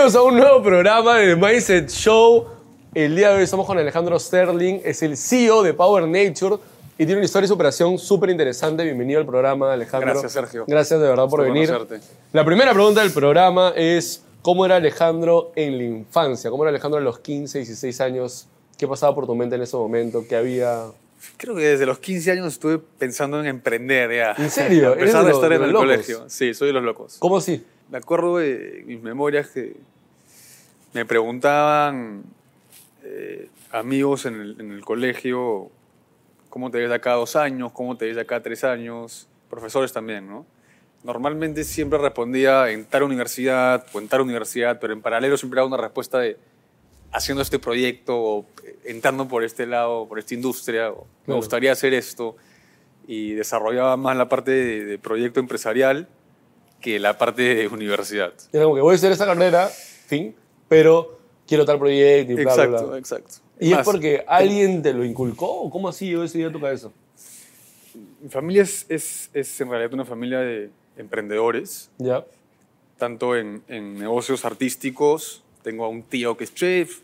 Bienvenidos a un nuevo programa de Mindset Show. El día de hoy estamos con Alejandro Sterling, es el CEO de Power Nature y tiene una historia de superación súper interesante. Bienvenido al programa, Alejandro. Gracias, Sergio. Gracias de verdad por venir. conocerte. La primera pregunta del programa es, ¿cómo era Alejandro en la infancia? ¿Cómo era Alejandro a los 15, 16 años? ¿Qué pasaba por tu mente en ese momento? ¿Qué había? Creo que desde los 15 años estuve pensando en emprender ya. ¿En serio? A pesar ¿Eres de estar de en el locos? colegio. Sí, soy de los locos. ¿Cómo así? Me acuerdo de mis memorias que me preguntaban eh, amigos en el, en el colegio cómo te ves de acá dos años, cómo te ves de acá tres años, profesores también, ¿no? Normalmente siempre respondía en tal universidad o en tal universidad, pero en paralelo siempre daba una respuesta de haciendo este proyecto o eh, entrando por este lado, por esta industria, o me gustaría hacer esto y desarrollaba más la parte de, de proyecto empresarial que la parte de universidad. Era como que voy a hacer esta carrera, fin, pero quiero tal proyecto y bla, bla, Exacto, bla. exacto. ¿Y es Más, porque alguien te lo inculcó o cómo así llegó ese día a tu cabeza? Mi familia es, es, es en realidad una familia de emprendedores, ¿Ya? tanto en, en negocios artísticos. Tengo a un tío que es chef,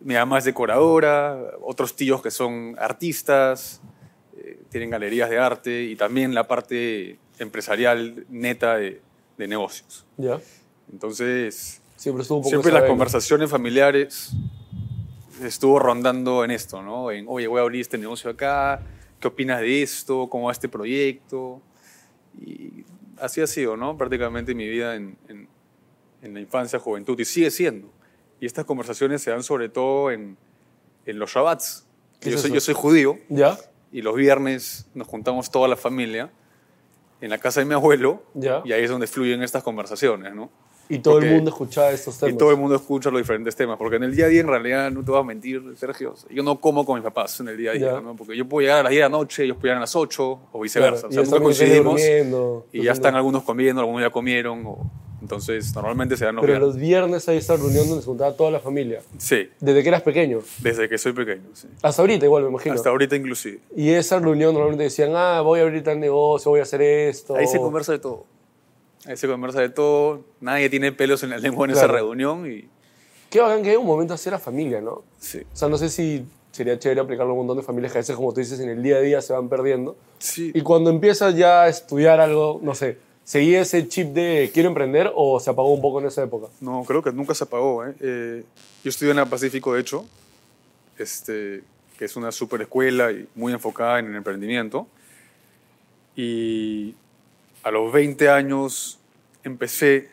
mi mamá es decoradora, otros tíos que son artistas, eh, tienen galerías de arte y también la parte empresarial neta de, de negocios. ¿Ya? Entonces, Siempre estuvo un poco siempre las conversaciones familiares estuvo rondando en esto, ¿no? En, oye, voy a abrir este negocio acá, ¿qué opinas de esto? ¿Cómo va este proyecto? Y así ha sido, ¿no? Prácticamente mi vida en, en- en la infancia, juventud, y sigue siendo. Y estas conversaciones se dan sobre todo en, en los Shabbats. ¿Qué Yo es soy, yo soy judío ¿Ya? y los viernes nos juntamos toda la familia en la casa de mi abuelo Ya. y ahí es donde fluyen estas conversaciones, ¿no? Y todo el mundo escuchaba estos temas. Y todo el mundo escucha los diferentes temas, porque en el día a día en realidad no te voy a mentir, Sergio, yo no como con mis papás en el día a día. ¿no? porque yo puedo llegar a las 10 de la noche, ellos pueden llegar a las 8 o viceversa, Claro, o sea, coincidimos y ya están algunos comiendo, algunos ya comieron, o- entonces normalmente se dan los Pero viernes. los viernes hay esta reunión donde se juntaba toda la familia. Sí, Desde que eras pequeño. desde que soy pequeño, sí. Hasta ahorita igual, me imagino. Hasta ahorita inclusive. Y esa reunión normalmente decían, ah, voy a abrir tal negocio, voy a hacer esto. Ahí se conversa de todo. Ahí se conversa de todo, nadie tiene pelos en la lengua en esa Claro. reunión y Qué bacán que hay un momento así la familia, ¿no? sí. O sea, no sé si sería chévere aplicarlo a un montón de familias que a veces, como tú dices, en el día a día se van perdiendo. Sí. Y cuando empiezas ya a estudiar algo, no sé, ¿seguía ese chip de quiero emprender o se apagó un poco en esa época? No, creo que nunca se apagó. ¿eh? Eh, yo estudié en la Pacífico, de hecho, este, que es una super escuela y muy enfocada en el emprendimiento. Y a los 20 años empecé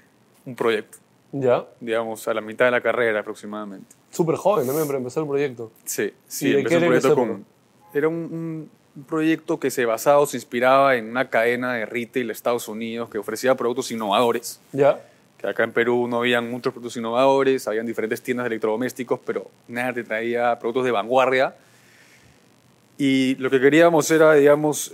un proyecto, Ya. digamos, a la mitad de la carrera aproximadamente. Súper joven también para empezar el proyecto. Sí, ¿Y sí, empecé un proyecto con... Era un, un- un proyecto que se basaba o se inspiraba en una cadena de retail de Estados Unidos que ofrecía productos innovadores Ya. que acá en Perú no habían muchos productos innovadores, habían diferentes tiendas de electrodomésticos, pero nada te traía productos de vanguardia. Y lo que queríamos era, digamos,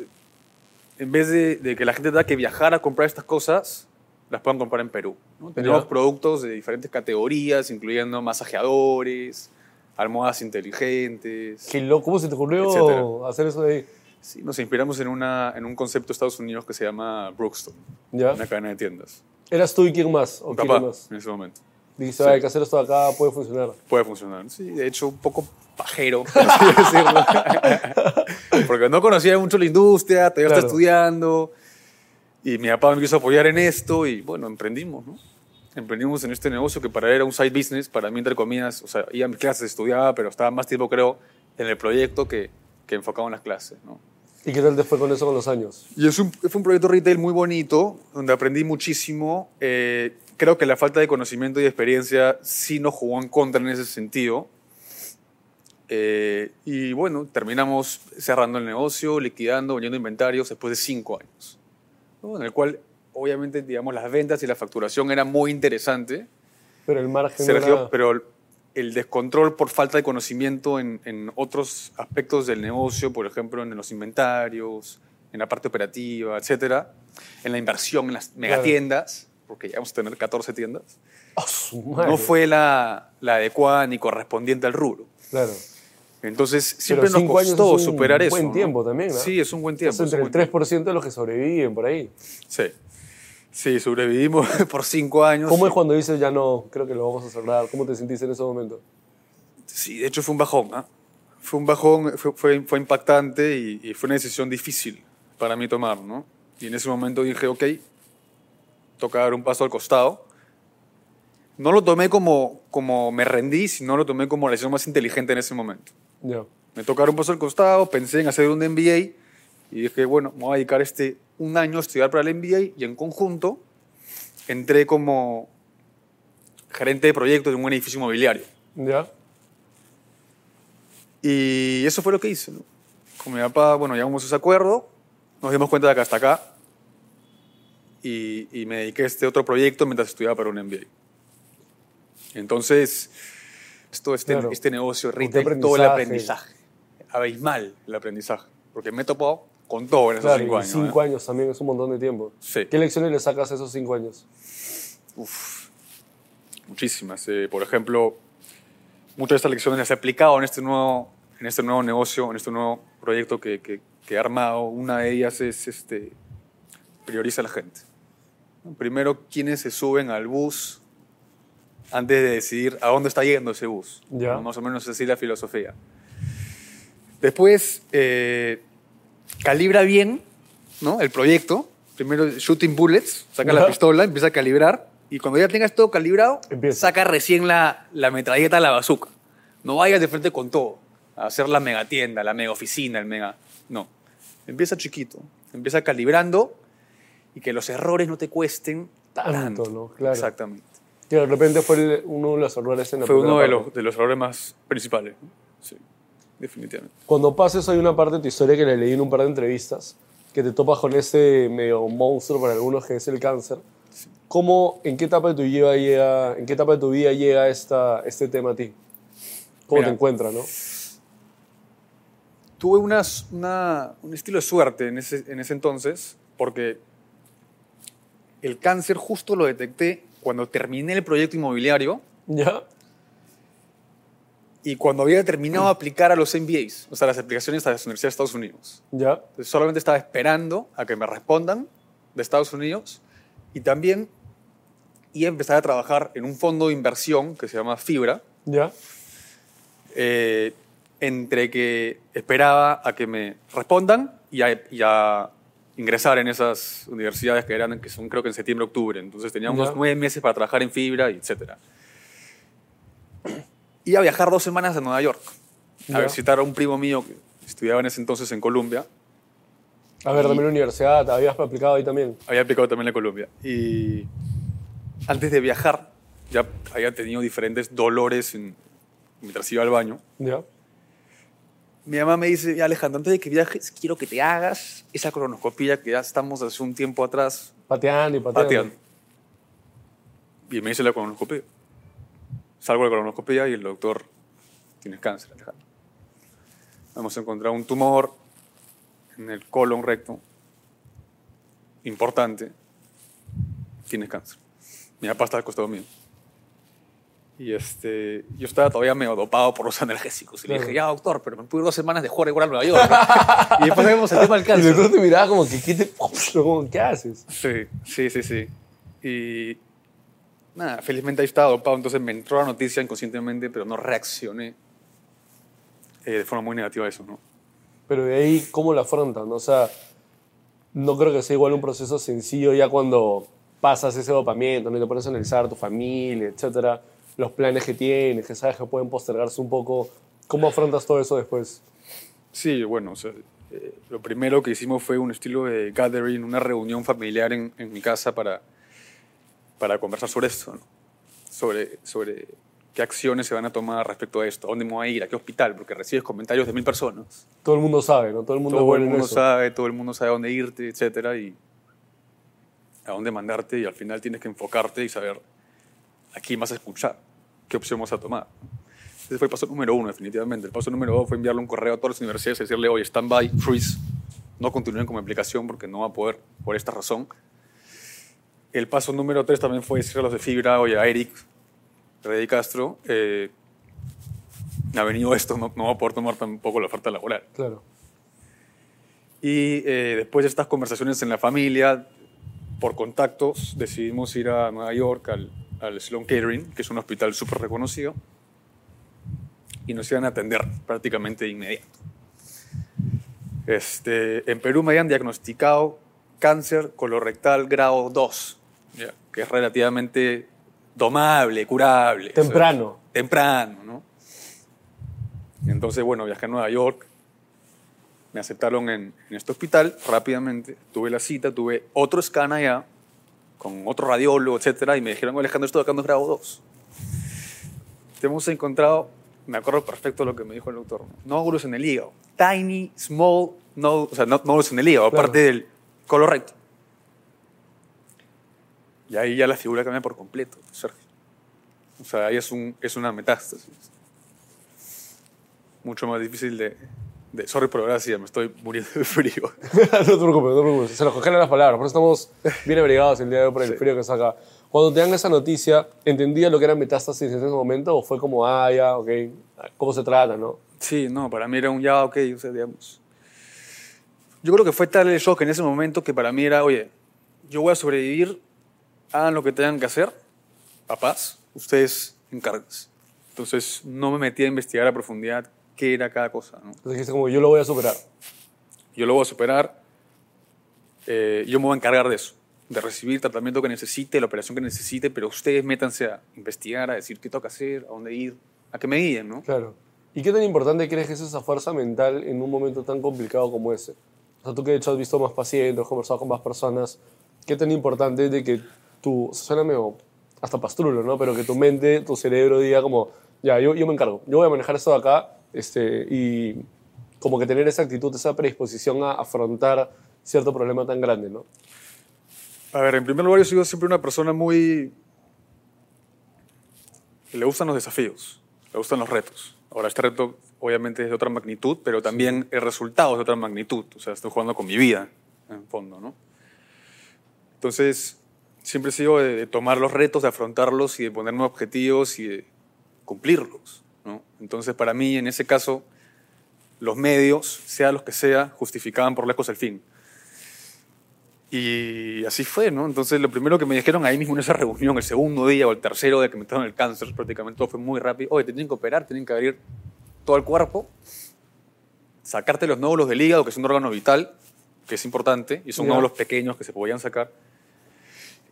en vez de, de que la gente tenga que viajar a comprar estas cosas, las puedan comprar en Perú. ¿no? Tenemos productos de diferentes categorías, incluyendo masajeadores, almohadas inteligentes. Qué loco, ¿cómo se te ocurrió Etcétera. hacer eso de ahí? Sí, nos inspiramos en, una, en un concepto de Estados Unidos que se llama Brookstone, Ya. una cadena de tiendas. ¿Eras tú y quién más? ¿O Mi quién papá, más? en ese momento. Dijiste, Sí. "Ah, hay que hacer esto acá, puede funcionar. Puede funcionar. Sí, de hecho, un poco pajero, por así decirlo. Porque no conocía mucho la industria, todavía Claro. estaba estudiando. Y mi papá me quiso apoyar en esto y, bueno, emprendimos, ¿no? Emprendimos en este negocio que para él era un side business, para mí, entre comillas, o sea, iba a mis clases, estudiaba, pero estaba más tiempo, creo, en el proyecto que, que enfocado en las clases, ¿no? ¿Y qué tal fue con eso con los años? Y es un, fue un proyecto retail muy bonito, donde aprendí muchísimo. Eh, creo que la falta de conocimiento y experiencia sí nos jugó en contra en ese sentido. Eh, y bueno, terminamos cerrando el negocio, liquidando, vendiendo inventarios después de cinco años. ¿No? En el cual, obviamente, digamos, las ventas y la facturación era muy interesante, Pero el margen Sergio, era... pero el descontrol por falta de conocimiento en, en otros aspectos del negocio, por ejemplo, en los inventarios, en la parte operativa, etcétera, en la inversión, en las megatiendas, porque llegamos a tener 14 tiendas, ¡Ah, su madre! no fue la, la adecuada ni correspondiente al rubro. Claro. Entonces, siempre nos costó es un superar eso. buen ¿no? tiempo también, ¿no? Sí, es un buen tiempo. Es entre es un el buen tiempo. 3% de los que sobreviven por ahí. Sí. Sí, sobrevivimos por cinco años. ¿Cómo es cuando dices ya no, creo que lo vamos a cerrar? ¿Cómo te sentiste en ese momento? Sí, de hecho fue un bajón. ¿ah? Fue un bajón, fue, fue, fue impactante y, y fue una decisión difícil para mí tomar, ¿no? Y en ese momento dije, ok, toca dar un paso al costado. No lo tomé como, como me rendí, sino lo tomé como la decisión más inteligente en ese momento. Ya. Me toca dar un paso al costado, pensé en hacer un MBA y dije, bueno, me voy a dedicar este un año a estudiar para el MBA y en conjunto entré como gerente de proyectos de un edificio inmobiliario. ¿Ya? Y eso fue lo que hice. ¿no? Con mi papá, bueno, llegamos a ese acuerdo, nos dimos cuenta de que hasta acá y, y me dediqué a este otro proyecto mientras estudiaba para un MBA. Entonces, esto, este, Claro. este negocio retail, todo el aprendizaje. Abismal el aprendizaje. Porque me he topado con todo en esos Claro, cinco y años. cinco ¿eh? años también es un montón de tiempo. Sí. ¿Qué lecciones le sacas a esos cinco años? Uf, muchísimas. Eh, por ejemplo, muchas de estas lecciones las he aplicado en este nuevo, en este nuevo negocio, en este nuevo proyecto que, que- que he armado. Una de ellas es este, prioriza a la gente. Primero, quiénes se suben al bus antes de decidir a dónde está yendo ese bus. Ya. Más o menos así la filosofía. Después, eh, calibra bien ¿no? el proyecto. Primero, shooting bullets, saca la pistola, empieza a calibrar. Y cuando ya tengas todo calibrado, Empieza. saca recién la, la metralleta, la bazooka. No vayas de frente con todo. A hacer la mega tienda, la mega oficina, el mega. No. Empieza chiquito. Empieza calibrando y que los errores no te cuesten Tanto, ¿no? Claro. Exactamente. Que de repente fue el- uno de los errores en la Fue uno de parte. los, de los errores más principales. Sí, definitivamente. Cuando pases hay una parte de tu historia que le leí en un par de entrevistas, que te topas con ese medio monstruo para algunos que es el cáncer. ¿Cómo, en qué etapa de tu vida llega, en qué etapa de tu vida llega esta, este tema a ti? ¿Cómo Mira. te encuentras, no? Tuve unas- una- un estilo de suerte en ese, en ese entonces, porque el cáncer justo lo detecté cuando terminé el proyecto inmobiliario ¿Ya? y cuando había terminado de aplicar a los MBAs, o sea, las aplicaciones a las universidades de Estados Unidos. ¿Ya? Entonces, solamente estaba esperando a que me respondan de Estados Unidos y también iba a empezar a trabajar en un fondo de inversión que se llama Fibra, ¿Ya? eh, entre que esperaba a que me respondan y a, y a ingresar en esas universidades que eran que son creo que en septiembre octubre entonces tenía unos Ya. nueve meses para trabajar en fibra y etcétera iba a viajar dos semanas a Nueva York Ya. a visitar a un primo mío que estudiaba en ese entonces en Colombia A ver, también la universidad, ¿te habías aplicado ahí también? había aplicado también la Colombia y antes de viajar ya había tenido diferentes dolores en- mientras iba al baño ¿Ya? Mi mamá me dice, "Ya, Alejandro, antes de que viajes, quiero que te hagas esa cronoscopía que ya estamos hace un tiempo atrás Pateando y pateando. pateando. Y me hice la cronoscopía. Salgo de la cronoscopía y el doctor, tienes cáncer, Alejandro. Hemos encontrado un tumor en el colon recto, importante. Tienes cáncer. Mi papá está al costado mío. Y este, yo estaba todavía medio dopado por los analgésicos. Y le dije, ya, doctor, pero me pude dos semanas de jugar igual a Nueva York. y después vemos el tema del Y el cáncer. doctor te miraba como que, ¿qué, te, como, ¿qué haces? Sí, sí, sí, sí. Y nada, felizmente ahí estaba dopado, entonces me entró la noticia inconscientemente, pero no reaccioné eh, de forma muy negativa a eso, ¿no? Pero de ahí, ¿cómo lo afrontan? O sea, no creo que sea igual un proceso sencillo ya cuando pasas ese dopamiento, ¿no? Y te pones a analizar tu familia, etcétera, los planes que tienes, que sabes que pueden postergarse un poco. ¿Cómo afrontas todo eso después? Sí, bueno, o sea, eh, lo primero que hicimos fue un estilo de gathering, una reunión familiar en, en mi casa para, para conversar sobre esto, ¿no? sobre, sobre qué acciones se van a tomar respecto a esto, a dónde me voy a ir, a qué hospital, porque recibes comentarios de mil personas. Todo el mundo sabe, ¿no? Todo el mundo todo bueno el en mundo eso. sabe, todo el mundo sabe a dónde irte, etcétera, y a dónde mandarte, y al final tienes que enfocarte y saber a quién vas a escuchar, qué opción vas a tomar. Ese fue el paso número uno, definitivamente. El paso número dos fue enviarle un correo a todas las universidades y decirle, oye, stand by, freeze, no continúen con mi aplicación porque no va a poder por esta razón. El paso número tres también fue decirle a los de Fibra, oye, a Eric, Reddy Castro, eh, ha venido esto, no, no va a poder tomar tampoco la oferta laboral. Claro. Y eh, después de estas conversaciones en la familia, por contactos decidimos ir a Nueva York al, al Sloan Kettering, que es un hospital súper reconocido, y nos iban a atender prácticamente de inmediato. Este, en Perú me habían diagnosticado cáncer colorectal grado 2, ya, que es relativamente domable, curable. o sea, Temprano. temprano, ¿no? Entonces, bueno, viajé a Nueva York, me aceptaron en, en este hospital rápidamente, tuve la cita, tuve otro scan allá, con otro radiólogo, etcétera, y me dijeron, Alejandro, esto de acá es grado 2. Te hemos encontrado, me acuerdo perfecto lo que me dijo el doctor, nódulos en el hígado, tiny, small, no, o sea, nódulos en el hígado, Claro. aparte del colon recto. Y ahí ya la figura cambia por completo, Sergio. O sea, ahí es, un, es una metástasis. Mucho más difícil de, de... Sorry por la gracia, me estoy muriendo de frío. no te preocupes, no te preocupes. Se nos congelan las palabras. Por eso estamos bien abrigados el día de hoy por el Sí. frío que acá. Cuando te dan esa noticia, ¿entendía lo que era metástasis en ese momento? ¿O fue como, ah, ya, ok, cómo se trata, no? Sí, no, para mí era un ya, ok, o sea, digamos. Yo creo que fue tal el shock en ese momento que para mí era, oye, yo voy a sobrevivir, hagan lo que tengan que hacer, papás, ustedes encárguense. Entonces no me metí a investigar a profundidad qué era cada cosa, ¿no? Entonces dijiste como, yo lo voy a superar. Yo lo voy a superar, eh, yo me voy a encargar de eso, de recibir el tratamiento que necesite, la operación que necesite, pero ustedes métanse a investigar, a decir qué toca hacer, a dónde ir, a que me guíen, ¿no? Claro. ¿Y qué tan importante crees que es esa fuerza mental en un momento tan complicado como ese? O sea, tú que de hecho has visto más pacientes, has conversado con más personas, ¿qué tan importante es de que tu, suena medio hasta pastrulo, ¿no? Pero que tu mente, tu cerebro diga como, ya, yo, yo me encargo, yo voy a manejar esto de acá, este, y como que tener esa actitud, esa predisposición a afrontar cierto problema tan grande, ¿no? A ver, en primer lugar, yo he sido siempre una persona muy... que le gustan los desafíos, le gustan los retos. Ahora, este reto obviamente es de otra magnitud, pero también el resultado es de otra magnitud. O sea, estoy jugando con mi vida, en fondo, ¿no? Entonces, siempre he sido de, de tomar los retos, de afrontarlos y de ponerme objetivos y de cumplirlos, ¿no? Entonces, para mí, en ese caso, los medios, sea los que sea, justificaban por lejos el fin. Y así fue, ¿no? Entonces, lo primero que me dijeron ahí mismo en esa reunión, el segundo día o el tercero de que me trataron el cáncer, prácticamente todo fue muy rápido. Oye, te tienen que operar, tienen que abrir todo el cuerpo, sacarte los nódulos del hígado, que es un órgano vital, que es importante, y son Ya. nódulos pequeños que se podían sacar,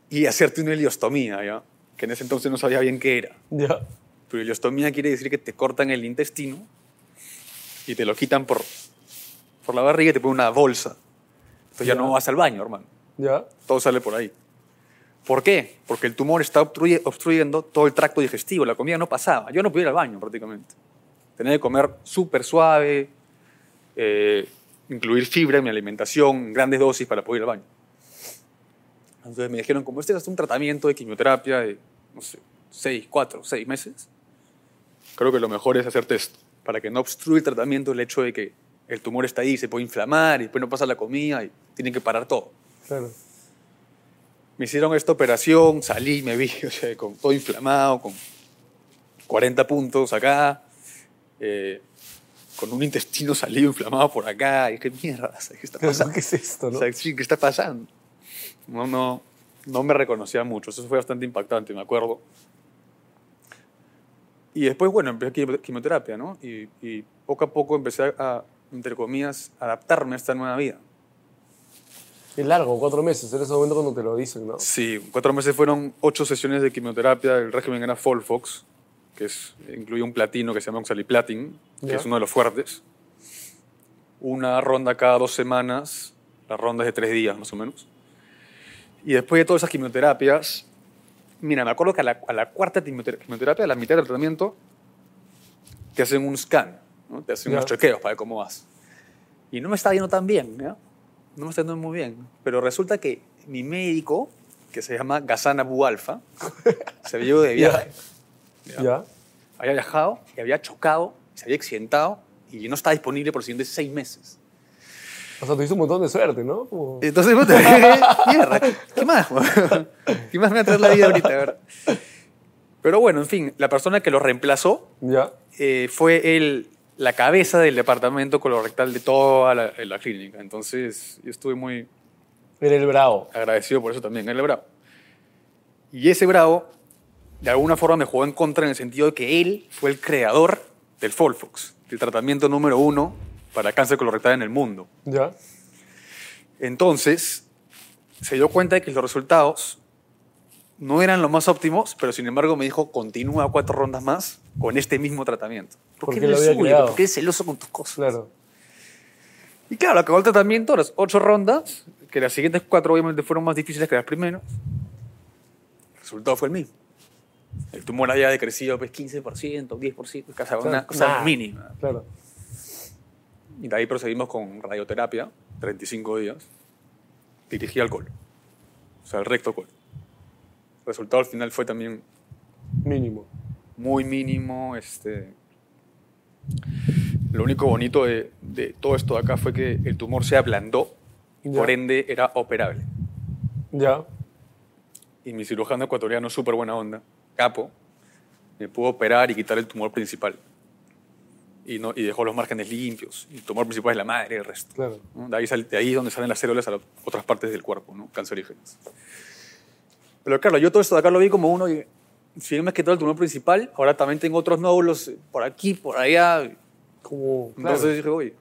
y hacerte una heliostomía, ¿ya? Que en ese entonces no sabía bien qué era. Ya. Heliostomía quiere decir que te cortan el intestino y te lo quitan por, por la barriga y te ponen una bolsa. Entonces ya Ya. no vas al baño, hermano. ¿Ya? Todo sale por ahí. ¿Por qué? Porque el tumor está obstruye- obstruyendo todo el tracto digestivo. La comida no pasaba. Yo no podía ir al baño prácticamente. Tenía que comer súper suave, eh, incluir fibra en mi alimentación, en grandes dosis para poder ir al baño. Entonces me dijeron, como este es un tratamiento de quimioterapia de, no sé, seis, cuatro, seis meses, creo que lo mejor es hacerte esto, para que no obstruya el tratamiento el hecho de que el tumor está ahí, se puede inflamar y después no pasa la comida y tienen que parar todo. Claro. Me hicieron esta operación, salí, me vi o sea, con todo inflamado, con 40 puntos acá, eh, con un intestino salido inflamado por acá. Y dije, mierda, ¿qué está pasando? ¿Qué es esto, O no? sea, sí, ¿qué está pasando? No, no, no me reconocía mucho. Eso fue bastante impactante, me acuerdo. Y después, bueno, empecé quimio- quimioterapia, ¿no? Y, y poco a poco empecé a, entre comillas, adaptarme a esta nueva vida. Es largo, cuatro meses, en ese momento cuando te lo dicen, ¿no? Sí, cuatro meses fueron ocho sesiones de quimioterapia. El régimen era Folfox, que es, incluye un platino que se llama oxaliplatin, que es uno de los fuertes. Una ronda cada dos semanas, la ronda es de tres días más o menos. Y después de todas esas quimioterapias, mira, me acuerdo que a la, a la cuarta quimioter- quimioterapia, a la mitad del tratamiento, te hacen un scan, ¿no? te hacen unos chequeos para ver cómo vas. Y no me está yendo tan bien, ¿ya? no me está yendo muy bien. Pero resulta que mi médico, que se llama Gazana Bualfa, se había ido de viaje. Ya. ¿Ya? Había viajado y había chocado, se había accidentado y no estaba disponible por los siguientes seis meses. O sea, tuviste un montón de suerte, ¿no? Como- Entonces, puta, mierda, ¿qué, más? ¿Qué más me va a traer la vida ahorita? verdad? Pero bueno, en fin, la persona que lo reemplazó ¿Ya? eh, fue el, la cabeza del departamento colorectal de toda la, la clínica. Entonces, yo estuve muy, Era el bravo. agradecido por eso también, él es bravo. Y ese bravo, de alguna forma, me jugó en contra en el sentido de que él fue el creador del Folfox, el tratamiento número uno para cáncer colorectal en el mundo. ¿Ya? Entonces, se dio cuenta de que los resultados no eran los más óptimos, pero sin embargo me dijo, continúa cuatro rondas más con este mismo tratamiento. ¿Por Porque qué lo no es había creado. ¿Por qué eres celoso con tus cosas? Claro. Y claro, acabó el tratamiento, las ocho rondas, que las siguientes cuatro obviamente fueron más difíciles que las primeras. El resultado fue el mismo. El tumor había decrecido pues, 15%, 10%, casi una cosa mínima. Claro. Y de ahí procedimos con radioterapia, 35 días, dirigí al colon, o sea, al recto colon. El resultado al final fue también Mínimo. muy mínimo. Este... Lo único bonito de, de todo esto de acá fue que el tumor se ablandó, Ya. por ende era operable. Ya. Y mi cirujano ecuatoriano, súper buena onda, capo, me pudo operar y quitar el tumor principal. Y, no, y dejó los márgenes limpios. Y el tumor principal es la madre, el resto. Claro. ¿no? De, ahí sal- de ahí es donde salen las células a las otras partes del cuerpo, ¿no? cancerígenas. Pero claro, yo todo esto de acá lo vi como uno, y si bien me has quitado el tumor principal, ahora también tengo otros nódulos por aquí, por allá. Como. Entonces dije, oye,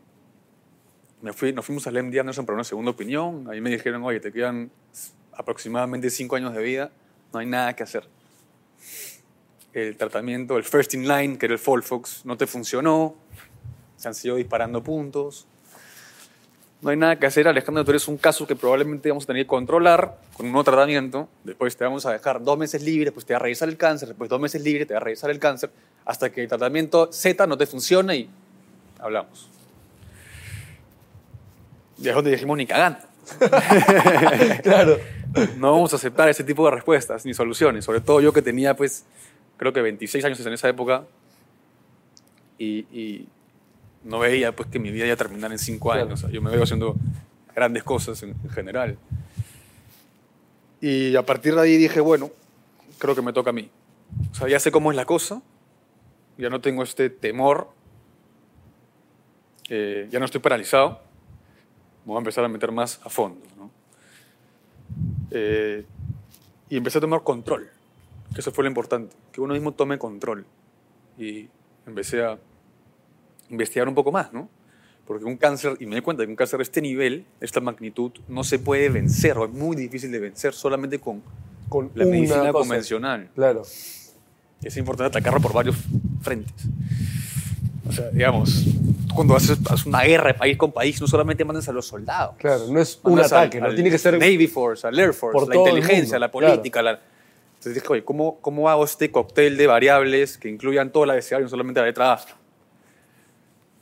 me fui, nos fuimos al MD Anderson para una segunda opinión. Ahí me dijeron, oye, te quedan aproximadamente cinco años de vida, no hay nada que hacer. El tratamiento, el first in line, que era el Folfox, no te funcionó. Se han seguido disparando puntos. No hay nada que hacer, Alejandro, tú eres un caso que probablemente vamos a tener que controlar con un nuevo tratamiento. Después te vamos a dejar dos meses libre, después te va a revisar el cáncer, después dos meses libre, te va a revisar el cáncer, hasta que el tratamiento Z no te funcione y hablamos. Y es donde dijimos ni cagando. Claro. No vamos a aceptar ese tipo de respuestas ni soluciones. Sobre todo yo que tenía, pues, creo que 26 años en esa época y, y no veía, pues, que mi vida iba a terminar en 5 Claro. años. O sea, yo me veo haciendo grandes cosas en, en general. Y a partir de ahí dije, bueno, creo que me toca a mí. O sea, ya sé cómo es la cosa, ya no tengo este temor, eh, ya no estoy paralizado, me voy a empezar a meter más a fondo. ¿no? Eh, y empecé a tomar control, que eso fue lo importante, que uno mismo tome control. Y empecé a investigar un poco más, ¿no? Porque un cáncer, y me di cuenta que un cáncer de este nivel, de esta magnitud, no se puede vencer, o es muy difícil de vencer solamente con Con la medicina cosa. convencional. Claro. Es importante atacarlo por varios frentes. O sea, digamos, cuando haces, haces una guerra país con país, no solamente mandas a los soldados. Claro. No es un Mandas al- ataque, no al tiene que ser. Navy Force, al Air Force, por la inteligencia, mundo, la política. la- Entonces dije, oye, ¿cómo, ¿cómo hago este cóctel de variables que incluyan toda la deseable, no solamente la letra A?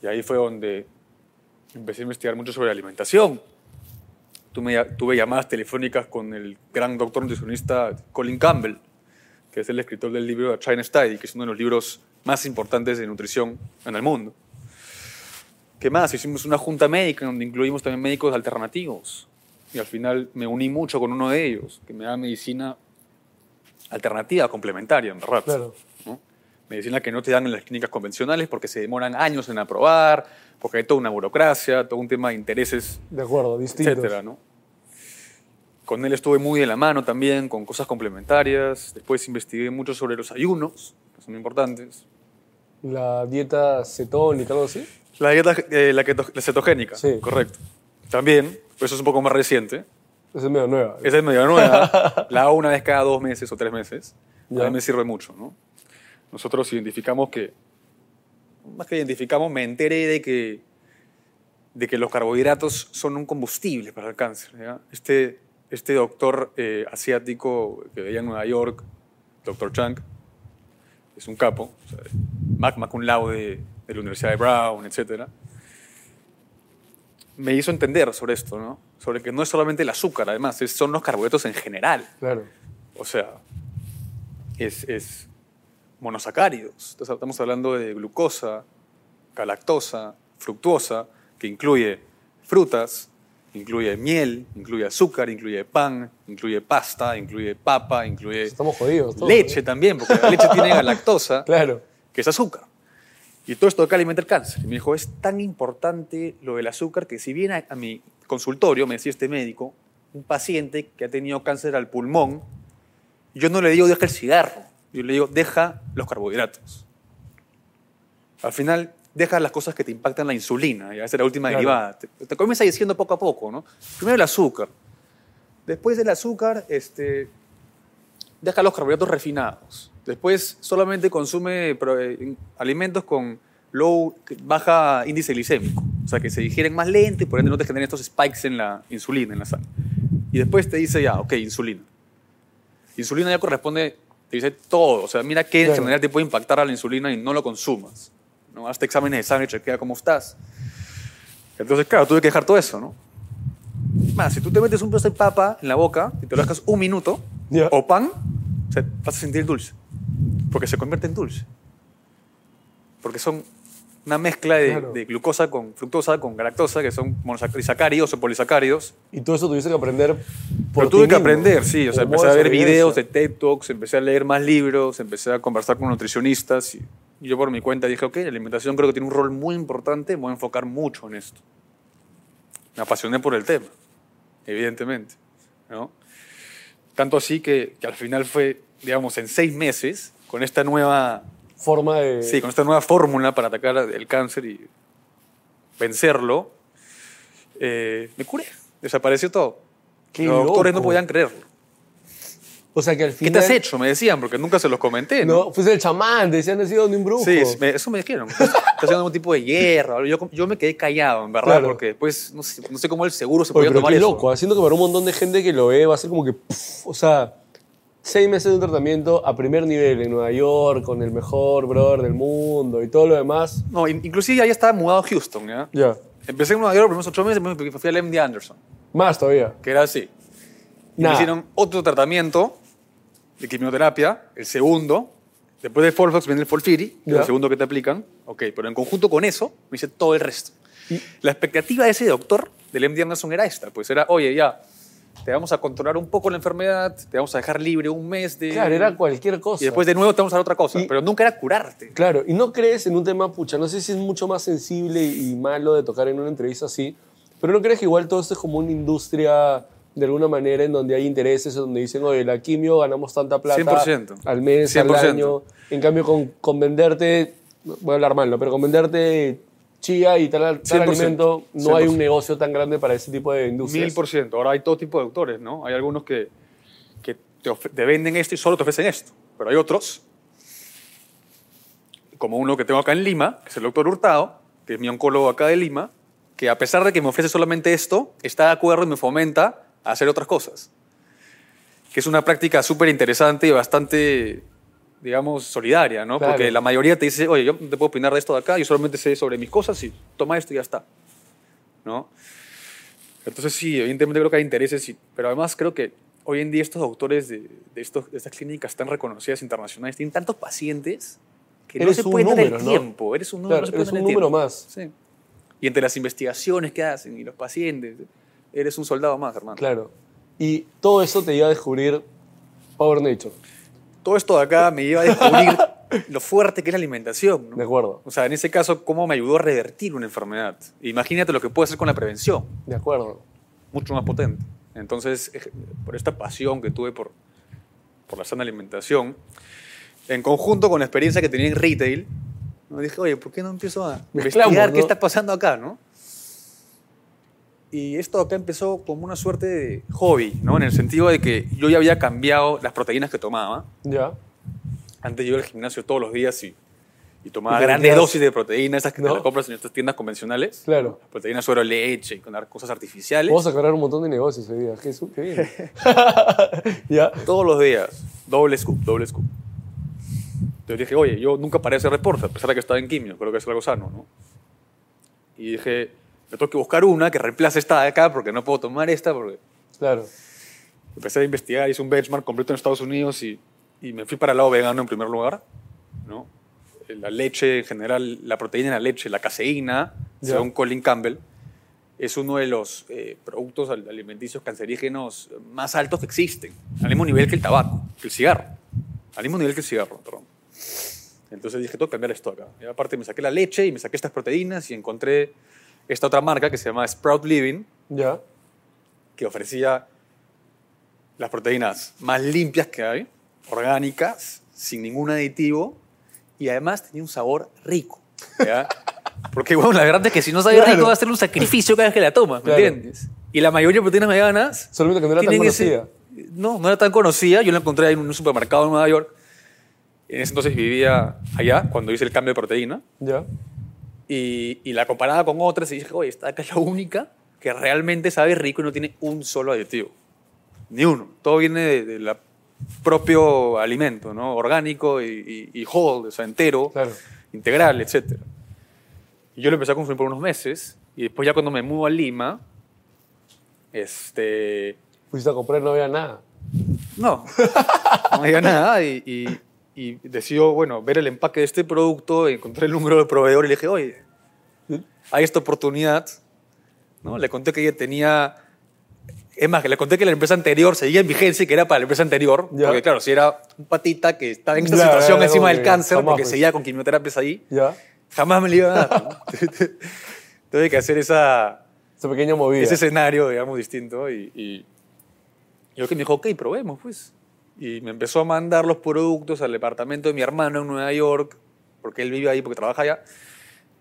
Y ahí fue donde empecé a investigar mucho sobre alimentación. Tuve, tuve llamadas telefónicas con el gran doctor nutricionista Colin Campbell, que es el escritor del libro The China Study, que es uno de los libros más importantes de nutrición en el mundo. ¿Qué más? Hicimos una junta médica donde incluimos también médicos alternativos. Y al final me uní mucho con uno de ellos, que me da medicina alternativa, complementaria, en verdad. Claro. ¿no? Medicina que no te dan en las clínicas convencionales porque se demoran años en aprobar, porque hay toda una burocracia, todo un tema de intereses De acuerdo, distinto. etcétera, ¿no? Con él estuve muy de la mano también, con cosas complementarias. Después investigué mucho sobre los ayunos, que son importantes. La dieta cetónica, algo así. La dieta eh, la, keto- la cetogénica, Sí. correcto. También, pues eso es un poco más reciente. Esa es medio nueva. Esa es medio nueva. la hago una vez cada dos meses o tres meses. A Ya. mí me sirve mucho, ¿no? Nosotros identificamos que, más que identificamos, me enteré de que, de que los carbohidratos son un combustible para el cáncer. ¿ya? Este, este doctor eh, asiático que veía en Nueva York, doctor Chang, es un capo, o sea, magna cum laude de la Universidad de Brown, etc. Me hizo entender sobre esto, ¿no? Sobre que no es solamente el azúcar, además, es- son los carbohidratos en general. Claro. O sea, es, es monosacáridos. Entonces, estamos hablando de glucosa, galactosa, fructuosa, que incluye frutas, incluye miel, incluye azúcar, incluye pan, incluye pasta, incluye papa, incluye Estamos jodidos. todos, leche ¿eh? también, porque la leche tiene galactosa, Claro. que es azúcar. Y todo esto acá alimenta el cáncer. Y me dijo, es tan importante lo del azúcar que si viene a, a mi consultorio, me decía este médico, un paciente que ha tenido cáncer al pulmón, yo no le digo deja el cigarro, yo le digo deja los carbohidratos. Al final, deja las cosas que te impactan la insulina, ya esa es la última Claro. derivada. Te, te comienza diciendo poco a poco, ¿no? Primero el azúcar. Después del azúcar, este, deja los carbohidratos refinados. Después solamente consume eh, alimentos con low, baja índice glicémico. O sea, que se digieren más lento y por ende no te generen estos spikes en la insulina, en la sangre. Y después te dice ya, ok, insulina. Insulina ya corresponde, te dice todo. O sea, mira qué en Claro. general te puede impactar a la insulina y no lo consumas. ¿no? Hazte exámenes de sangre, chequea cómo estás. Entonces, claro, tuve que dejar todo eso, ¿no? Más, si tú te metes un pedazo de papa en la boca y te lo dejas un minuto, Ya. o pan, o sea, vas a sentir dulce. Porque se convierte en dulce. Porque son una mezcla de, Claro. de glucosa con fructosa con galactosa, que son monosacáridos o polisacáridos. Y todo eso tuviste que aprender por Pero ti tuve que mismo, aprender, sí. O sea, empecé a ver videos de TED Talks, empecé a leer más libros, empecé a conversar con nutricionistas. Y yo por mi cuenta dije, ok, la alimentación creo que tiene un rol muy importante, voy a enfocar mucho en esto. Me apasioné por el tema, evidentemente. ¿no? Tanto así que, que al final fue, digamos, en seis meses, con esta nueva Forma de... Sí, con esta nueva fórmula para atacar el cáncer y vencerlo, eh, me curé. Desapareció todo. Qué los doctores no loco. podían creerlo. O sea que al ¿Qué final... te has hecho? Me decían, porque nunca se los comenté. ¿no? No, fuiste el chamán, decían, no has sido ni un brujo. Sí, me- eso me dijeron. Estás haciendo algún tipo de hierro. Yo, yo me quedé callado, en verdad, Claro. porque después no sé, no sé cómo el seguro se Oye, podía pero tomar qué eso. loco, haciendo que para un montón de gente que lo ve va a ser como que, pff, o sea, seis meses de un tratamiento a primer nivel en Nueva York, con el mejor brother del mundo y todo lo demás. No, in- inclusive ya estaba mudado a Houston, ¿ya? Ya, Empecé en Nueva York los primeros ocho meses, me fui al MD Anderson, más todavía. que era así. Y me hicieron otro tratamiento de quimioterapia, el segundo. Después del Folfox viene el Folfiri, que es Ya. el segundo que te aplican. Ok, pero en conjunto con eso, me hice todo el resto. Y- La expectativa de ese doctor, del MD Anderson, era esta. Pues era, oye, ya, te vamos a controlar un poco la enfermedad, te vamos a dejar libre un mes de... Claro, era cualquier cosa. Y después de nuevo te vamos a dar otra cosa. Y- pero nunca era curarte. Claro, y no crees en un tema, pucha, no sé si es mucho más sensible y malo de tocar en una entrevista así, pero no crees que igual todo esto es como una industria de alguna manera en donde hay intereses, donde dicen, oye, la quimio ganamos tanta plata 100%. al mes, al 100%. año, en cambio con, con venderte, voy a hablar mal, ¿no? pero con venderte chía y tal, tal 100%, alimento, no hay 100%. un negocio tan grande para ese tipo de Mil industrias. por ciento. Ahora hay todo tipo de doctores, ¿no? Hay algunos que, que te, te venden esto y solo te ofrecen esto. Pero hay otros, como uno que tengo acá en Lima, que es el doctor Hurtado, que es mi oncólogo acá de Lima, que a pesar de que me ofrece solamente esto, está de acuerdo y me fomenta a hacer otras cosas. Que es una práctica súper interesante y bastante, digamos, solidaria, ¿no? Claro. Porque la mayoría te dice, oye, yo no te puedo opinar de esto de acá, yo solamente sé sobre mis cosas y toma esto y ya está. ¿No? Entonces sí, evidentemente creo que hay intereses, y- pero además creo que hoy en día estos doctores de, de estos, de estas clínicas tan reconocidas internacionales tienen tantos pacientes que no Eres se un pueden dar el ¿no? tiempo. Eres un número, Claro, no se puede eres un número más. Sí. Y entre las investigaciones que hacen y los pacientes, eres un soldado más, hermano. Claro. Y todo eso te lleva a descubrir Power Nature. Todo esto de acá me lleva a descubrir lo fuerte que es la alimentación. ¿no? De acuerdo, O sea, en ese caso, cómo me ayudó a revertir una enfermedad. Imagínate lo que puede hacer con la prevención. de acuerdo. mucho más potente. Entonces, eh, por esta pasión que tuve por, por la sana alimentación, en conjunto con la experiencia que tenía en retail, ¿no? dije, oye, ¿por qué no empiezo a investigar qué está pasando acá? ¿no? Y esto acá empezó como una suerte de hobby, ¿no? en el sentido de que yo ya había cambiado las proteínas que tomaba. Ya. Antes yo iba al gimnasio todos los días y, y tomaba Y grandes metías- dosis de proteínas, esas que ¿No? te las compras en estas tiendas convencionales. Claro. Proteínas sobre leche y con cosas artificiales. Vamos a aclarar un montón de negocios hoy día. Jesús, qué bien. ya. Todos los días, doble scoop, doble scoop. Entonces dije, oye, yo nunca paré de hacer deporte, a pesar de que estaba en quimio, creo que es algo sano, ¿no? Y dije, me tengo que buscar una que reemplace esta de acá, porque no puedo tomar esta, porque Claro. empecé a investigar, hice un benchmark completo en Estados Unidos y, y me fui para el lado vegano en primer lugar, ¿no? La leche en general, la proteína en la leche, la caseína, Ya. según Colin Campbell, es uno de los eh, productos al- alimenticios cancerígenos más altos que existen, al mismo nivel que el tabaco, que el cigarro, al mismo nivel que el cigarro, perdón. Entonces dije, tengo que cambiar esto acá. Y aparte me saqué la leche y me saqué estas proteínas y encontré esta otra marca que se llama Sprout Living, Ya. que ofrecía las proteínas más limpias que hay, orgánicas, sin ningún aditivo, y además tenía un sabor rico. ¿ya? Porque, bueno, la verdad es que si no sabe Claro. rico va a ser un sacrificio cada vez que la tomas, ¿me Claro. entiendes? Y la mayoría de proteínas veganas Solamente que no era tan tienen ese- conocida. no, no era tan conocida. Yo la encontré en un supermercado en Nueva York. En ese entonces vivía allá, cuando hice el cambio de proteína. Ya. Y, y la comparaba con otras y dije, oye, esta acá es la única que realmente sabe rico y no tiene un solo aditivo. Ni uno. Todo viene de- del propio alimento, ¿no? Orgánico y, y, y whole, o sea, entero, Claro. integral, etc. Y yo lo empecé a consumir por unos meses. Y después ya cuando me mudo a Lima, este... Fuiste a comprar y no había nada. No, no había nada y, y, decidió, bueno, ver el empaque de este producto, encontré el número del proveedor y le dije, oye, hay esta oportunidad, ¿no? Le conté que ella tenía, es más, que le conté que la empresa anterior seguía en vigencia y que era para la empresa anterior, Ya. porque claro, si era un patita que estaba en esta Claro, situación era encima del cáncer, porque pues. seguía con quimioterapias ahí, Ya. jamás me lo iba a dar. ¿no? Tuve que hacer esa, Esa pequeña movida. ese escenario, digamos, distinto. Y, y yo que me dijo, ok, probemos, pues. Y me empezó a mandar los productos al departamento de mi hermano en Nueva York, porque él vive ahí, porque trabaja allá.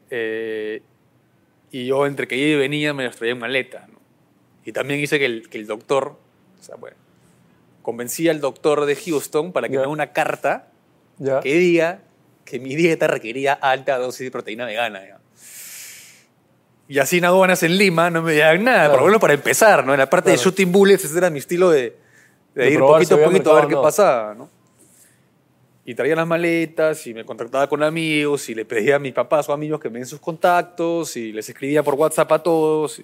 Eh, y yo, entre que iba y venía, me los traía en maleta. ¿no? Y también hice que el, que el doctor, o sea, bueno, convencí al doctor de Houston para que Ya. me dé una carta Ya. que diga que mi dieta requería alta dosis de proteína vegana. ya. Y así en aduanas en Lima no me digan nada, Claro. por lo menos para empezar, ¿no? En la parte de Claro. shooting bullets, ese era mi estilo de, de ir poquito a poquito a ver qué no. pasaba, ¿no? Y traía las maletas y me contactaba con amigos y le pedía a mis papás o amigos que me den sus contactos y les escribía por WhatsApp a todos.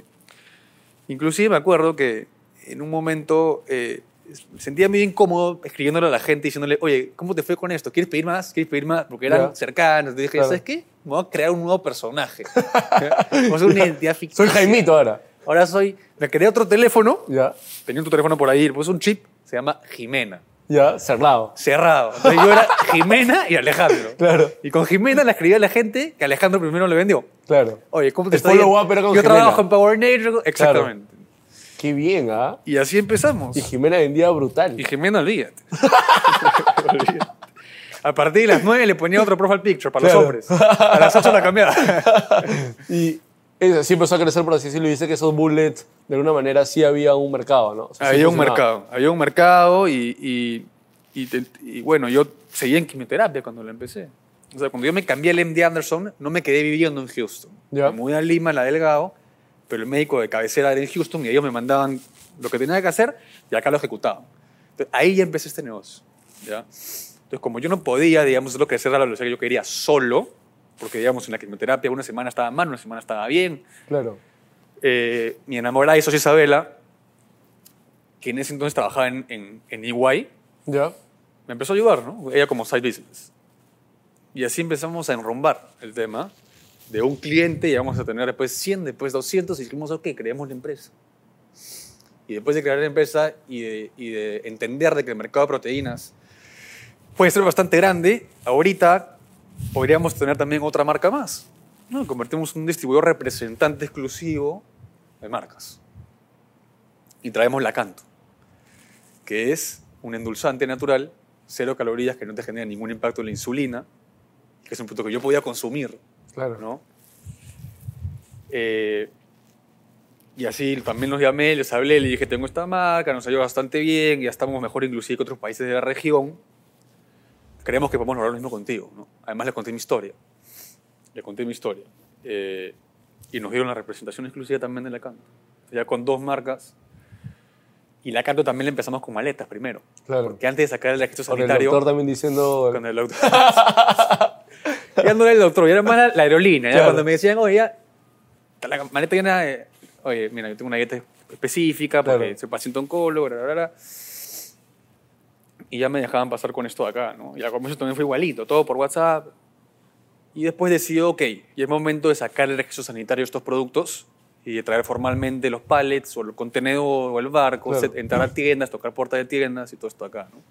Inclusive me acuerdo que en un momento eh, me sentía muy incómodo escribiéndole a la gente diciéndole, oye, ¿cómo te fue con esto? ¿Quieres pedir más? ¿Quieres pedir más? Porque eran Ya. cercanos. Entonces dije, Claro. ¿sabes qué? Me voy a crear un nuevo personaje. Vamos a una identidad ficticia. Soy Jaimito ahora. Ahora soy... Me creé otro teléfono. Ya. Tenía tu teléfono por ahí. Pues un chip. Se llama Jimena. Ya. Cerrado. Cerrado. Entonces yo era Jimena y Alejandro. Claro. Y con Jimena le escribía a la gente que Alejandro primero le vendió. Claro. Oye, ¿cómo te está yendo? con Yo Jimena. trabajo en Power Nature. Exactamente. Qué bien, ¿ah? Y así empezamos. Y Jimena vendía brutal. Y Jimena, olvídate. Olvídate. A partir de las 9 le ponía otro profile picture para Claro. los hombres. A las 8 la cambiaba. Y eso, sí empezó a crecer, por así decirlo, y dice que esos bullets, de alguna manera, sí había un mercado, ¿no? O sea, sí había un funcionaba. mercado. Había un mercado y, y, y te- y bueno, yo seguía en quimioterapia cuando la empecé. O sea, cuando yo me cambié al MD Anderson, no me quedé viviendo en Houston. Ya. Me mudé a Lima, en la Delgado, pero el médico de cabecera era en Houston y ellos me mandaban lo que tenía que hacer y acá lo ejecutaban. Entonces, ahí ya empecé este negocio. ¿ya? Entonces, como yo no podía, digamos, hacerlo crecer a la velocidad que yo quería solo, porque, digamos, en la quimioterapia una semana estaba mal, una semana estaba bien, Claro. eh, mi enamorada hizo Isabela, que en ese entonces trabajaba en, en, en EY, Ya. me empezó a ayudar, ¿no? Ella como side business. Y así empezamos a enrumbar el tema. De un cliente llegamos a tener después 100, después 200 y dijimos, ok, creemos la empresa. Y después de crear la empresa y de, y de entender de que el mercado de proteínas puede ser bastante grande, ahorita podríamos tener también otra marca más. ¿no? Convertimos en un distribuidor representante exclusivo de marcas. Y traemos la Canto que es un endulzante natural, cero calorías, que no te genera ningún impacto en la insulina, que es un producto que yo podía consumir, Claro. ¿no? Eh, y así también los llamé, les hablé, les dije, tengo esta marca, nos ayuda bastante bien, ya estamos mejor inclusive que otros países de la región. Creemos que podemos lograr lo mismo contigo, ¿no? Además le conté mi historia. Le conté mi historia. Eh, y nos dieron la representación exclusiva también de la Canto. Ya con dos marcas. Y la Canto también le empezamos con maletas primero. Claro. Porque antes de sacar el registro Con el sanitario... doctor también diciendo... Con el doctor. ya no era el doctor, ya era más la, la aerolínea. Ya Claro. cuando me decían, oye, ya, la maleta llena de, oye, mira, yo tengo una dieta específica porque Claro. soy paciente oncólogo, bla, bla, bla. Y ya me dejaban pasar con esto de acá, ¿no? Y la conversación también fue igualito, todo por WhatsApp. Y después decidió, ok, y es momento de sacar el registro sanitario de estos productos y de traer formalmente los pallets o el contenedor o el barco, Claro. entrar a tiendas, tocar puertas de tiendas y todo esto acá, ¿no?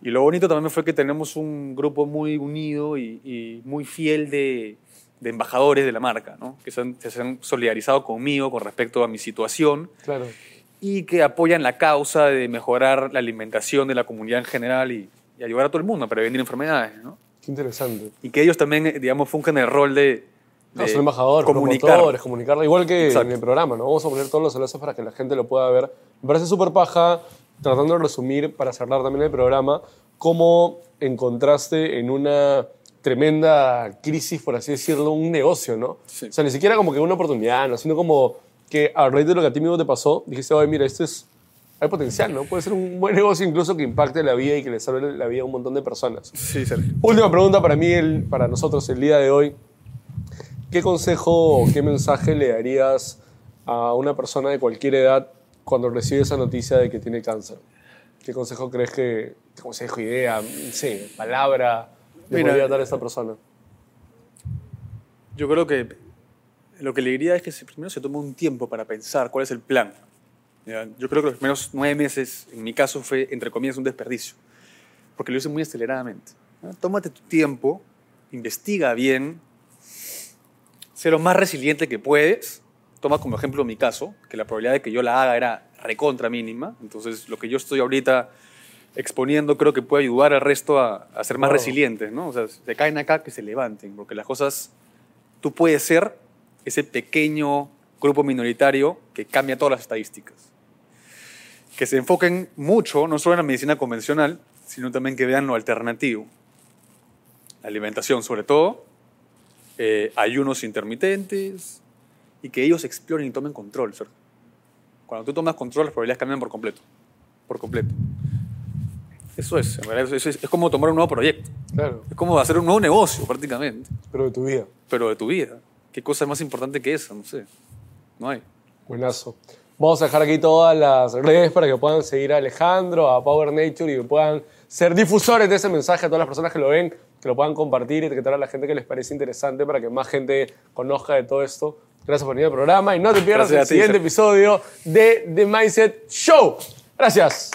Y lo bonito también fue que tenemos un grupo muy unido y, y muy fiel de, de embajadores de la marca, ¿no? que se han, se han solidarizado conmigo con respecto a mi situación Claro. Y que apoyan la causa de mejorar la alimentación de la comunidad en general y, y ayudar a todo el mundo a prevenir enfermedades, ¿no? Qué interesante. Y que ellos también, eh, digamos, fungen el rol de, No, son embajadores, comunicar. promotores, comunicarlo, igual que Exacto. en el programa, ¿no? Vamos a poner todos los enlaces para que la gente lo pueda ver. Me parece súper paja, tratando de resumir, para cerrar también el programa, cómo encontraste en una tremenda crisis, por así decirlo, un negocio, ¿no? Sí. O sea, ni siquiera como que una oportunidad, ¿no? Sino como que a raíz de lo que a ti mismo te pasó, dijiste, oye, mira, esto es... Hay potencial, ¿no? Puede ser un buen negocio incluso que impacte la vida y que le salve la vida a un montón de personas. Sí, Sergio. Última pregunta para mí, el- para nosotros el día de hoy. ¿Qué consejo o qué mensaje le darías a una persona de cualquier edad cuando recibe esa noticia de que tiene cáncer? ¿Qué consejo crees que, qué consejo, idea, sé, palabra le podría dar a esta persona? Yo creo que lo que le diría es que primero se tome un tiempo para pensar cuál es el plan. Yo creo que los primeros nueve meses, en mi caso, fue, entre comillas, un desperdicio, porque lo hice muy aceleradamente. Tómate tu tiempo, investiga bien, sé lo más resiliente que puedes. Toma como ejemplo mi caso, que la probabilidad de que yo la haga era recontra mínima. Entonces, lo que yo estoy ahorita exponiendo creo que puede ayudar al resto a, a ser más Claro. resilientes, ¿no? O sea, se caen acá, que se levanten, porque las cosas, tú puedes ser ese pequeño grupo minoritario que cambia todas las estadísticas. Que se enfoquen mucho, no solo en la medicina convencional, sino también que vean lo alternativo. La alimentación, sobre todo, eh, ayunos intermitentes, y que ellos exploren y tomen control. Sergio. Cuando tú tomas control, las probabilidades cambian por completo. Por completo. Eso es, en realidad, eso es, es como tomar un nuevo proyecto. Claro, Es como hacer un nuevo negocio, prácticamente. pero de tu vida. Pero de tu vida. ¿Qué cosa más importante que esa? No sé. No hay. Buenazo. Vamos a dejar aquí todas las redes para que puedan seguir a Alejandro, a Power Nature y que puedan ser difusores de ese mensaje a todas las personas que lo ven, que lo puedan compartir y etiquetar a la gente que les parece interesante para que más gente conozca de todo esto. Gracias por venir al programa y no te pierdas Gracias el ti, siguiente episodio de The Mindset Show. Gracias.